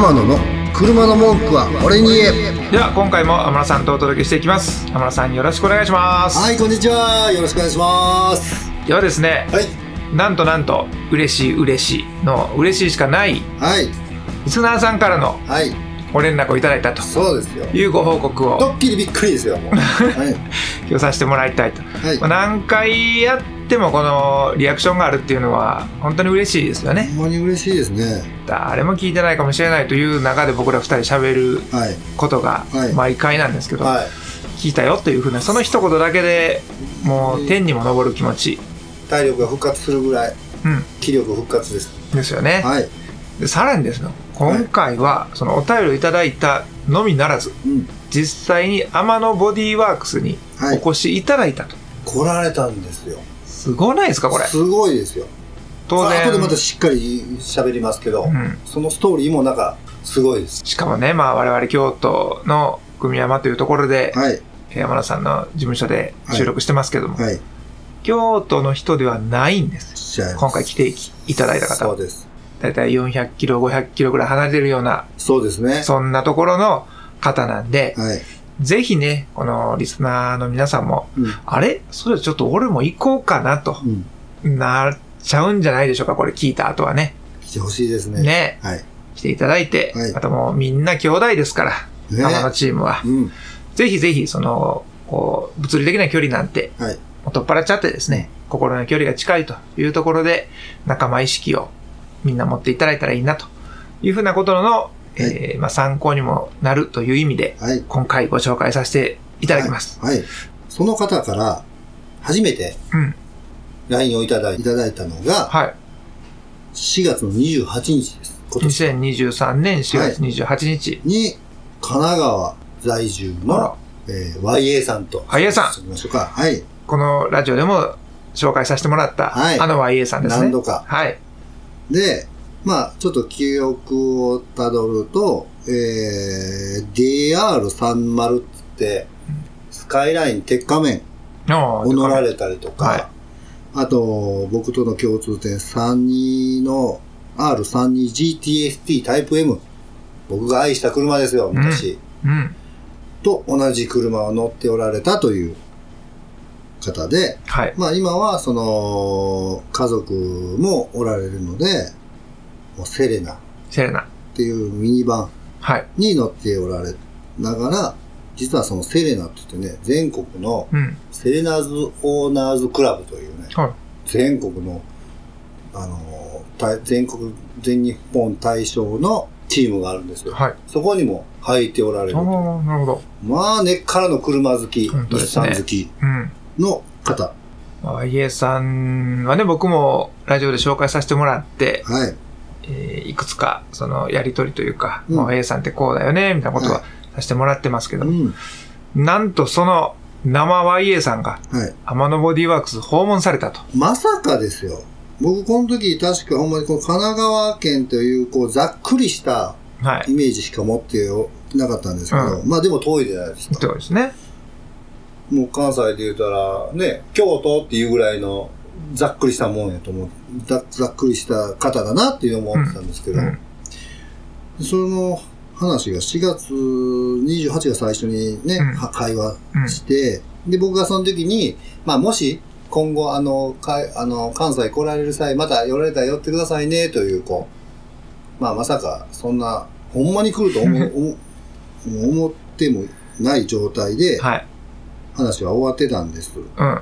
天野の車の文句は俺に言え。では今回も天野さんとお届けしていきます。天野さんよろしくお願いします、はいこんにちは。よろしくお願いします。ではですねはい。なんとなんと嬉しい嬉しいの嬉しいしかないはい。リスナーさんからのはい。ご連絡をいただいたとそうですよ。いうご報告を。ドッキリびっくりですよもう。はい。今日させてもらいたいと、はい。まあ、何回やってもこのリアクションがあるっていうのは本当に嬉しいですよね。ほんまに嬉しいですね。誰も聞いてないかもしれないという中で僕ら二人喋るはいことがはい。毎回なんですけど、はい。聞いたよというふうなその一言だけでもう天にも昇る気持ち、体力が復活するぐらいうん、気力復活です。ですよね、はい。でさらにですね今回はそのお便りをいただいたのみならずうん。実際に天野ボディーワークスにはい。お越しいただいたと、来られたんですよすごないですかこれ？すごいですよ。当然。後でまたしっかり喋りますけど、うん。そのストーリーもなんかすごいです。しかもね、まあ、我々京都の組山というところで、はい。山田さんの事務所で収録してますけども、はい。京都の人ではないんです。今回来ていただいた方。はそうです。だいたい400キロ500キロぐらい離れてるようなそうですね。そんなところの方なんで、はい、ぜひねこのリスナーの皆さんもうん。あれ？それちょっと俺も行こうかなと。うん、なっちゃうんじゃないでしょうかこれ聞いた後はね。来てほしいですね。ね。はい。来ていただいて、はい。またもうみんな兄弟ですからね。天野チームは、うん。ぜひぜひそのこう物理的な距離なんてはい。もう取っ払っちゃってですね、心の距離が近いというところで、仲間意識をみんな持っていただいたらいいなというふうなことの、えーまあ、参考にもなるという意味で、はい。今回ご紹介させていただきます。はい、はい。その方から初めてうん。LINE をいただいいただいたのがはい。4月の28日です。今年。2023年4月28日。に神奈川在住の、えー YA さんと。YA さん。ましょうか。はい。このラジオでも紹介させてもらった、はい。あの YA さんですね。何度か。はい。でまあちょっと記憶をたどると、えー、DR30 っつってスカイライン鉄仮面おを乗られたりとか、はいあと、僕との共通点32の R32GTST タイプ M。僕が愛した車ですよ、昔。うん。と同じ車を乗っておられたという方で、はい。まあ今はその家族もおられるので、セレナっセレナ。ていうミニバンはい。に乗っておられながら、実はそのセレナって言ってね、全国のうん。セレナーズオーナーズクラブというね、はい。全国の、あの全国、全日本対象のチームがあるんですよ。はい。そこにも入っておられるあ。あ、なるほど。まあ、根っからの車好き、日ですね産好きうん。の方。まあ YA さんはね、僕もラジオで紹介させてもらって、はい。えーいくつか、その、やりとりというか、うんまあ YA さんってこうだよね、みたいなことははさせてもらってますけど、うん。なんとその、生 YA さんが、はい。天野ボディワークス訪問されたと。まさかですよ。僕、この時、確かほんまにこの神奈川県という、こう、ざっくりしたはい。イメージしか持ってなかったんですけど、うまあでも遠いじゃないですか。ことですね。もう関西で言うたら、ね、京都っていうぐらいのざっくりしたもんやと思う。ざざっくりした方だなっていう思ってたんですけど、うん。その話が4月28が最初にね、うんは会話うん。して、で、僕がその時に、まあもし今後あの、かいあの関西来られる際、また寄られたら寄ってくださいねという、こう、まあまさかそんな、ほんまに来ると思う 思思ってもない状態ではい。話は終わってたんです。うん。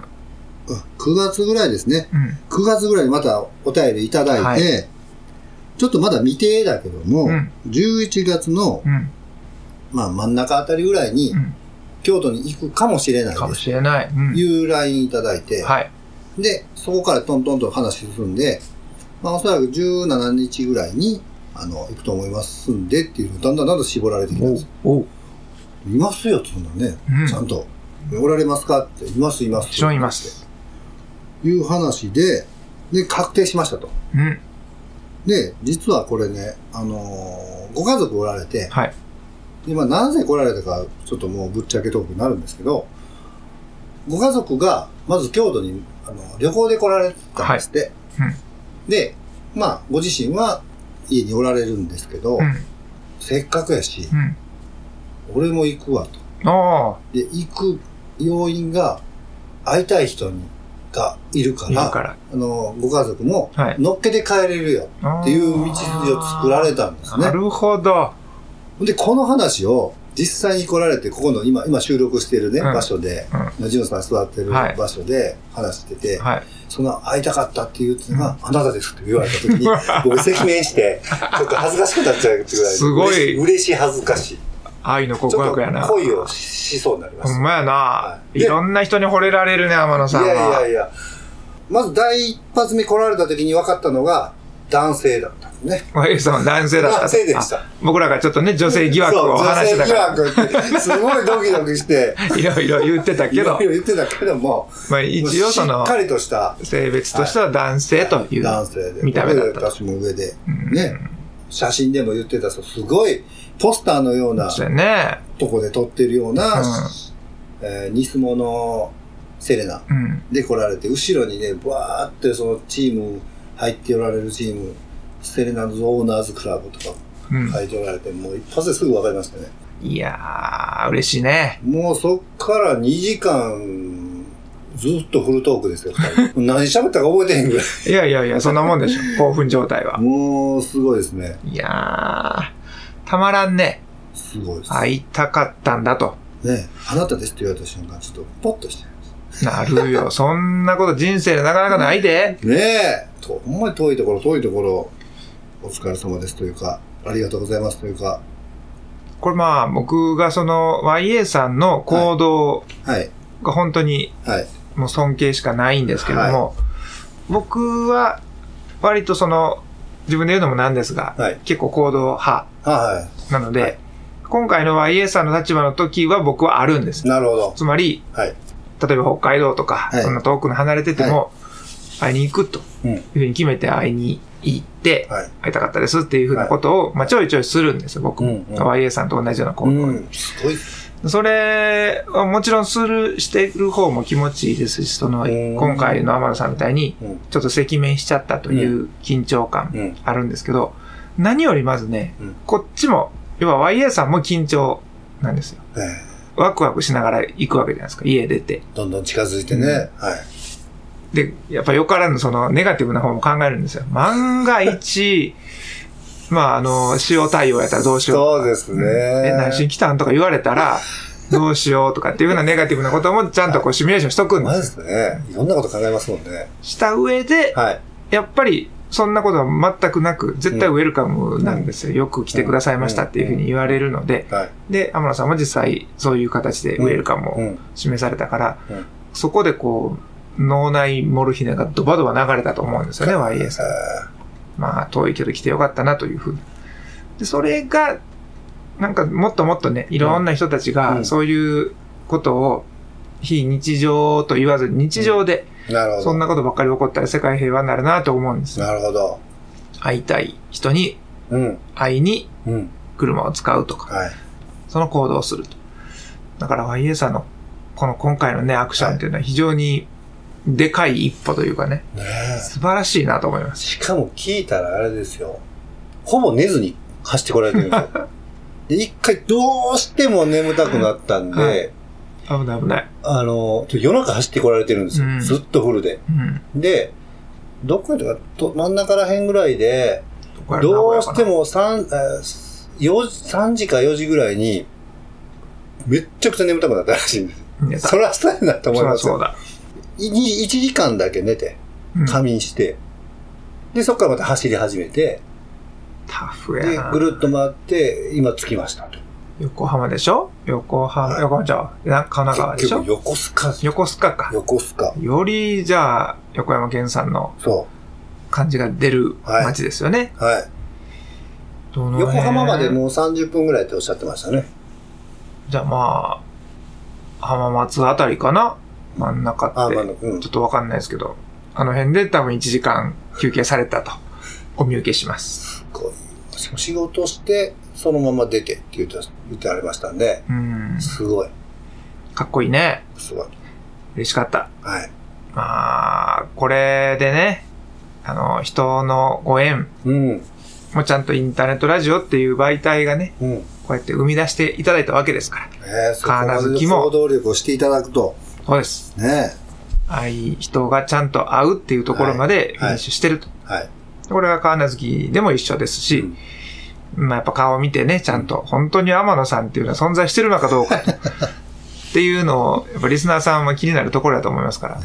あ9月ぐらいですね。うん。9月ぐらいにまたお便りいただいて、はいちょっとまだ未定だけども、うん11月の、うん。まあ、真ん中あたりぐらいに、うん。京都に行くかもしれないかも。しれない。うん。いう LINE いただいて、はい。で、そこからトントンと話進んで、まあ、おそらく17日ぐらいに、あの、行くと思いますんでっていうのだんだんだんだん絞られてきたんです。おう。いますよ、そんなね、うんちゃんと。おられますかって、います、います。もちろんいます。いう話で、で、確定しましたと。うん。で、実はこれね、あのーご家族おられて、はい。でまあ、なぜ来られたか、ちょっともうぶっちゃけトークになるんですけど、ご家族が、まず京都にあの旅行で来られたんですって。はいうんで、まあ、ご自身は家におられるんですけど、うん。せっかくやし、うん。俺も行くわと。で、行く要因が、会いたい人にがいるから、から。あの、ご家族もはい、乗っけて帰れるよっていう道筋を作られたんですねな。るほど。で、この話を実際に来られて、ここの今、今収録しているね、うん場所で、ジュンさん座ってるはい場所で話してて、はい。その会いたかったっていうのが、あなたですって言われた時に、僕 赤面して、ちょっと恥ずかしくなっちゃうってぐらい、すごい嬉しい恥ずかしい。愛の告白やな。恋をしそうになりました。ほんまやな、、はい。いろんな人に惚れられるね、天野さんは。いやいやいや、まず第一発目来られた時に分かったのが、男性だったんですね。A さんは男性だった。男性でした。あ僕らがちょっとね、女性疑惑を話してたから、女性疑惑すごいドキドキして、いろいろ言ってたけど。いろい、ろ言ってたけども、まあ一応そのしっかりとした。性別としては男性という。男性で、見た目だった私も上で、うん。ね、写真でも言ってた、そう。すごいポスターのようなね。とこで撮ってるような、うんえーニスモのセレナうん。で来られて、後ろにね、バーってそのチーム、入っておられるチーム、セレナのオーナーズクラブとかうん。書いておられて、もう一発ですぐ分かりましたね。いやー、嬉しいね。もうそっから2時間、ずっとフルトークですよ、何喋ったか覚えてへんぐらい。いやいやいや、そんなもんでしょ。興奮状態は。もう、すごいですね。いやー、たまらんね。すごいです。会いたかったんだと。ねあなたですって言われた瞬間、ちょっとポッとしてなるよ。そんなこと人生でなかなかないで。ねえ、とほんまに遠いところ、遠いところ、お疲れ様ですというか、ありがとうございますというか、これまあ、僕がその YA さんの行動はい、が本当にはい、もう尊敬しかないんですけれども、僕は割とその、自分で言うのもなんですが、はい、結構行動派はなので、はい今回の YA さんの立場の時は僕はあるんですい。。なるほど。つまり、はい。例えば北海道とか、はいそんな遠くの離れてても、会いに行くとうん。いうふうに決めて会いに行って、はい。会いたかったですっていうふうなことを、まあ、ちょいちょいするんですよ、僕も。うんうん YA さんと同じような行動をうん、すごい。それはもちろんする、してる方も気持ちいいですし、その、うん今回の天野さんみたいに、うん。ちょっと赤面しちゃったという緊張感うん。あるんですけど、何よりまずね、うんこっちも、要は YA さんも緊張なんですよ。えワクワクしながら行くわけじゃないですか、家出て。えどんどん近づいてね。はい。で、やっぱよからぬそのネガティブな方も考えるんですよ。万が一、まああの、使用対応やったらどうしよう。そうですね。え、何しに来たんとか言われたら、どうしようとかっていうふうなネガティブなこともちゃんとこうシミュレーションしとくんでますじよ。ですね。いろんなこと考えますもんね。した上で、はい。やっぱりそんなことは全くなく、絶対ウェルカムなんですよ。よく来てくださいましたっていうふうに言われるので、はい。で、天野さんも実際そういう形でウェルカムをうん。示されたから、うんそこでこう、脳内モルヒネがドバドバ流れたと思うんですよね、YA さん。まあ、遠いけど来てよかったなというふうに。で、それが、なんかもっともっとね、いろんな人たちうがんそういうことを非日常と言わず日常でなるほど。そんなことばっかり起こったら世界平和になるなと思うんですよ。なるほど。会いたい人にうん。会いにうん。車を使うとか、はい。その行動をすると。だから YA さんのこの今回のね、アクションっていうのは非常にでかい一歩というかね、ねえ。素晴らしいなと思います。しかも聞いたらあれですよ。ほぼ寝ずに走ってこられてるんですよ。で、一回どうしても眠たくなったんで、はい危ない危ない。あの、夜中走ってこられてるんですよ。うんずっとフルで。うん。で、どっかとかと真ん中ら辺ぐらいで、これどうして名も3、えー4時3時か4時ぐらいに、めっちゃくちゃ眠たくなったらしいんです。そらそうやなと思いそますよ。らそうだ。1時間だけ寝て、うん仮眠して、で、そこからまた走り始めて、タフでやな。、ぐるっと回って、今着きましたと。横浜でしょ？横浜、はい横浜じゃ神奈川でしょ？横須賀、横須賀か。横須賀。より、じゃあ、横山健さんのそ感じが出る街ですよね。う。はい。どの辺？横浜までもう30分ぐらいっておっしゃってましたね。じゃあまあ、浜松あたりかな？真ん中あ、って。んちょ。っとわかんないですけど、あの辺で多分1時間休憩されたと、お見受けします。こうし仕事して、そのまま出てって言って言ってありましたんで、うん。すごい。かっこいいね。すごい。嬉しかった。はい。まあ、これでね、あの、人のご縁、うん。もうちゃんとインターネットラジオっていう媒体がね、うん。こうやって生み出していただいたわけですから。えー、そこまでの行動力をしていただくと。そうです。ねああいう人がちゃんと会うっていうところまではい練習してると。はい。これが川名月でも一緒ですし、まあやっぱ顔を見てね、ちゃんと本当に天野さんっていうのは存在してるのかどうかと。っていうのを、やっぱリスナーさんは気になるところだと思いますから。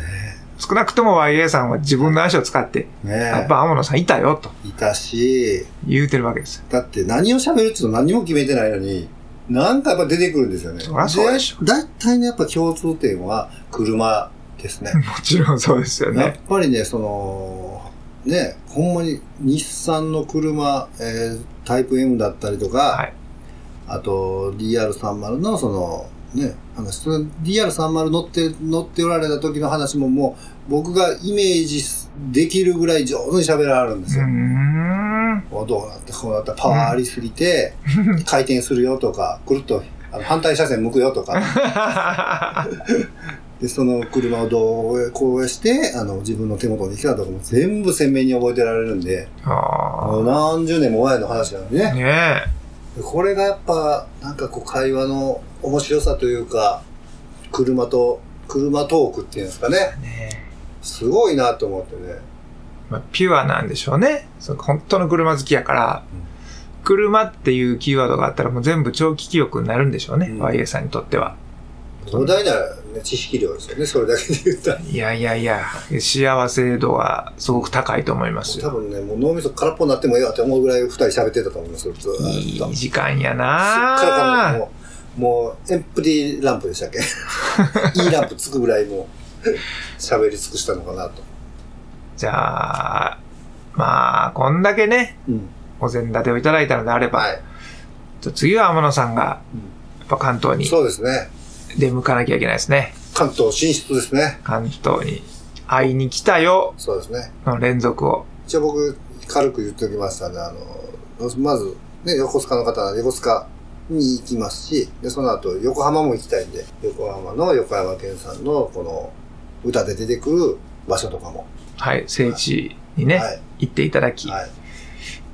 少なくとも YA さんは自分の足を使って、ねやっぱ天野さんいたよといたし、言うてるわけですよ。だって何を喋るっていうの何も決めてないのに、なんかやっぱ出てくるんですよね。そりゃそうでしょだいたいね、やっぱ共通点は車ですね。もちろんそうですよやっね。ぱりね、その、ね、ほんまに日産の車、えータイプ M だったりとか、はい。あと DR30 のその、ね、話、その DR30 乗って、乗っておられた時の話ももう僕がイメージできるぐらい上手に喋られるんですよ。うどうなって、こうなったらパワーありすぎて、回転するよとか、くるっとあの反対車線向くよとか、で、その車をどう、こうして、あの、自分の手元に来たとかも全部鮮明に覚えてられるんで、もうあ何十年も前の話なのにあ。ね。ねこれがやっぱ、なんかこう会話の面白さというか、車と、車トークっていうんですかね。え。ねえすごいなと思ってね。まあ、ピュアなんでしょうね。その本当の車好きやから、車っていうキーワードがあったらもう全部長期記憶になるんでしょうね。うん YA さんにとっては。壮大な、ね、知識量ですよね。それだけで言ったら。いやいやいや、幸せ度はすごく高いと思いますよ。多分ね、もう脳みそ空っぽになってもいいわって思うぐらい二人喋ってたと思いますよ。ずーっと。いい時間やすっからもう、もう、エンプティーランプでしたっけ？いいランプつくぐらいもう、喋り尽くしたのかなと。じゃあ、まあ、こんだけね、うん。お膳立てをいただいたのであれば、はい。じゃあ次は天野さんが、うんやっぱ関東にそうですね。出向かなきゃいけないですね。関東進出ですね。関東に会いに来たよそうですね。の連続を。一応僕、軽く言っておきましたね。あの、まず、ね、横須賀の方は横須賀に行きますし、で、その後、横浜も行きたいんで、横浜の横山健さんの、この、歌で出てくる場所とかも。はい、聖地にね、はい。行っていただき、はい。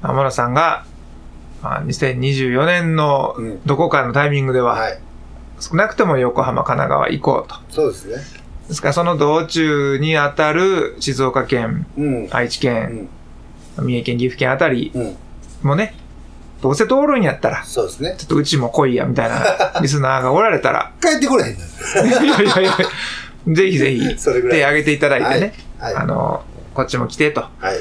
天野さんが、まあ、2024年のうんどこかのタイミングでは、はい。少なくとも横浜、神奈川行こうと。そうですね。ですから、その道中にあたる静岡県、うん。愛知う県、ん。三重県、岐阜県あたりうん。もね、どうせ通るんやったら、そうですね。ちょっとうちも来いや、みたいな リスナーがおられたら、帰ってこれへんいやいやいや、ぜひぜひ、それぐらい。手挙げていただいてね、はい。あの、こっちも来てと。はい。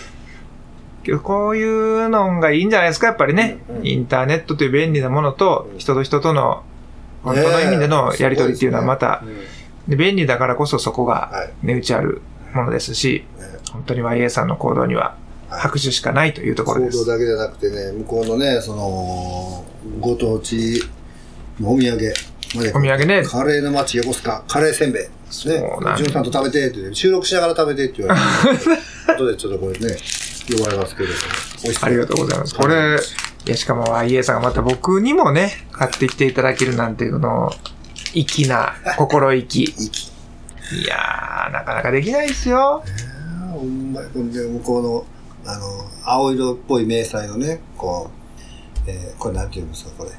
こういうのがいいんじゃないですか、やっぱりね。うんうんインターネットという便利なものと、うん人と人との本当の意味でのやりとりっていうのはまた、ねで便利だからこそそこがはい。値打ちあるものですし、ね本当に YA さんの行動にははい拍手しかないというところです。行動だけじゃなくてね、向こうのね、その、ご当地のお土産まで。お土産ねカレーの街横須賀、カレーせんべい。ね。ジュンさんと食べてって、収録しながら食べてって言われて。後でちょっとこれね、呼ばれますけど、美味しそうありがとうございます。これ、いや、しかも YA さんがまた僕にもね、買ってきていただけるなんていうの、粋な心意気。いやー、なかなかできないですよ。ほんま向こうの、あの、青色っぽい迷彩のね、こう、えーこれなんて言うんですか、これ。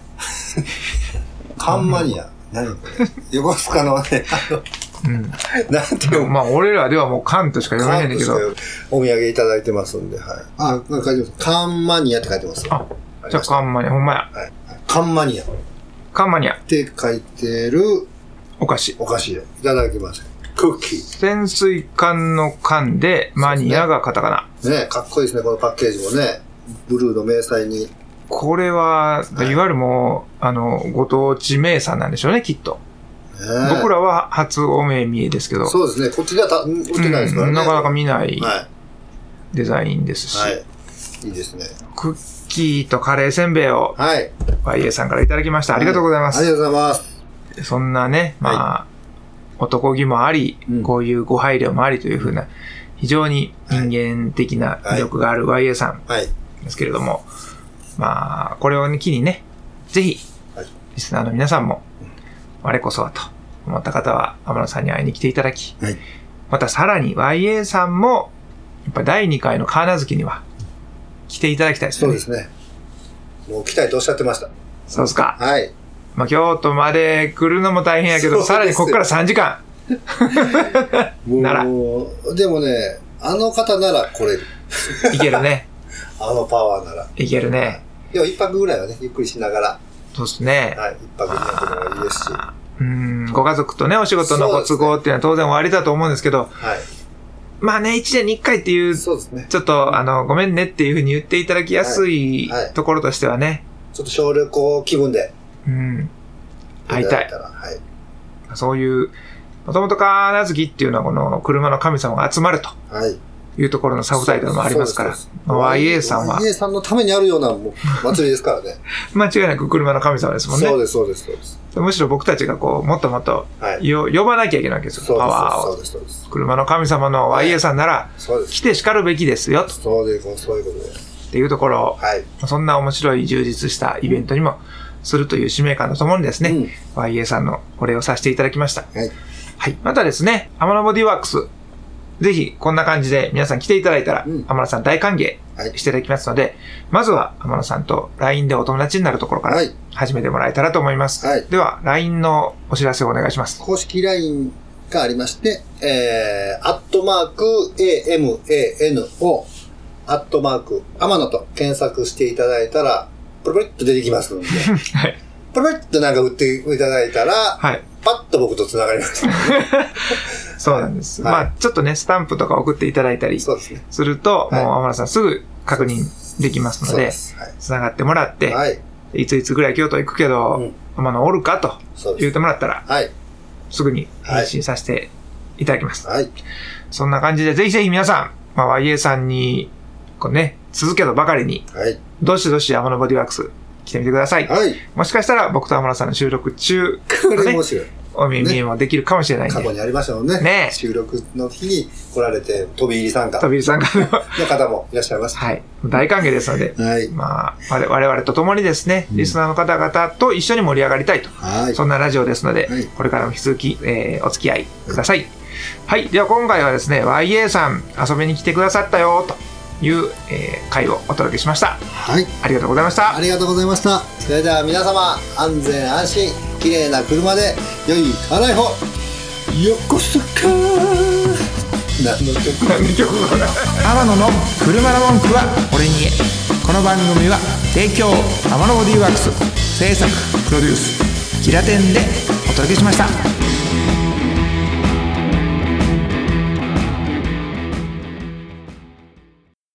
カンマニア。何これ。横須賀のね、あの、うん。なんていうのまあ、俺らではもう関としか読めないんだけど、お土産いただいてますんで、はい。あ、なんか書いてます。カンマニアって書いてます。あじゃあカンマニア、ほんまや。はい。カンマニアっカンマニア、て書いてるお菓子。お菓子をいただきました。クッキ潜水艦の艦で、マニアがカタカナ。ー。ねかっこいいですね、このパッケージもね。ブルーの迷彩に。これは、い、わゆるもう、あの、ご当地名産なんでしょうね、きっと。ね僕らは初お目見えですけど、そうですね、こっちではた売ってないですからね。うんなかなか見ないはデザインですし、い。はい。いいですね。クッキーとカレーせんべいをはい。YA さんからいただきました。ありがとうございます。ありがとうございます。そんなね、まあ、男気もあり、うんこういうご配慮もありというふうな、非常に人間的な魅力がある YA さんはい。ですけれども、まあ、これを機にね、ぜひはい、リスナーの皆さんも、我こそはと思った方は、天野さんに会いに来ていただき、はい。またさらに YA さんも、やっぱ第2回のカーナ月には、来ていただきたいですね。そうですね。もう来たいとおっしゃってました。そうですか。はい。まあ、京都まで来るのも大変やけど、さらにここから3時間。ならもう、でもね、あの方なら来れる。いけるね。あのパワーなら。いけるね。でも一泊ぐらいはね、ゆっくりしながら、そうですね。はい、一泊二泊でもいいですし。はうん、ご家族とね、お仕事のご都合っていうのは当然おありだと思うんですけど、まあね、1年に1回っていい。う、そうですね。ちょっと、あの、ごめんねっていうふうに言っていただきやすいはいはいところとしてはね、ちょっと小旅行気分で。うん、会いたいただらはい。そういう、もともと金月っていうのはこの車の神様が集まるとはい。いうところのサブタイトルもありますから YA さんは YA さんのためにあるようなもう祭りですからね。間違いなく車の神様ですもんね。そうです、そうです、そうです。むしろ僕たちがこう、もっともっとはい。よ呼ばなきゃいけないわけですよ、パワーを。車の神様の YA さんなら。来て叱るべきですよ、そうで、そういうことです。っていうところを、はい。そんな面白い充実したイベントにもするという使命感とともにですね、うん YA さんのお礼をさせていただきました。はい。はい。またですね、アマノボディワークス、ぜひこんな感じで皆さん来ていただいたら、うん天野さん大歓迎はい。していただきますので、まずは天野さんと LINE でお友達になるところからはい。始めてもらえたらと思います。はいでは、LINE のお知らせをお願いします。公式 LINE がありまして、えー、アットマーク AMANO、アットマーク、アマノと検索していただいたら、プルプルっと出てきますので、はい。プルプルっとなんか打っていただいたら、はい。パッと僕と繋がります。そうなんです。はいまあ、ちょっとね、スタンプとか送っていただいたりすると、はいもう天野さんすぐ確認できますので、そうです。はい。つながってもらって、はい。いついつぐらい京都行くけど、うん天野おるかと言っ。てもらったら、はい。すぐに返信させていただきます。はい。そんな感じで、ぜひぜひ皆さん、まあ、YA さんに、こうね、続けとばかりに、はい。どしどし天野ボディワークス来てみてください。はい。もしかしたら僕と天野さんの収録中、これ面白い。お耳見もできるかもしれないんで、過去にありましたもんね。ねえ収録の日に来られて、飛び入り参加の飛び入りさんからの、方もいらっしゃいました。はい、大歓迎ですので、はい。まあ、我々我々と共にですね、リスナーの方々と一緒に盛り上がりたいと、はい。そんなラジオですので、はいこれからも引き続き、えーお付き合いください。はい。では今回はですね、YA さん遊びに来てくださったよ、という、えー回をお届けしました。はい。ありがとうございましたあ。りがとうございました。それでは皆様、安全安心、綺麗な車で、良い家内歩、横須賀。何の曲天野の車の文句は俺に。言えこの番組は提供。天野ボディーワークス。制作プロデュース。キラテンでお届けしました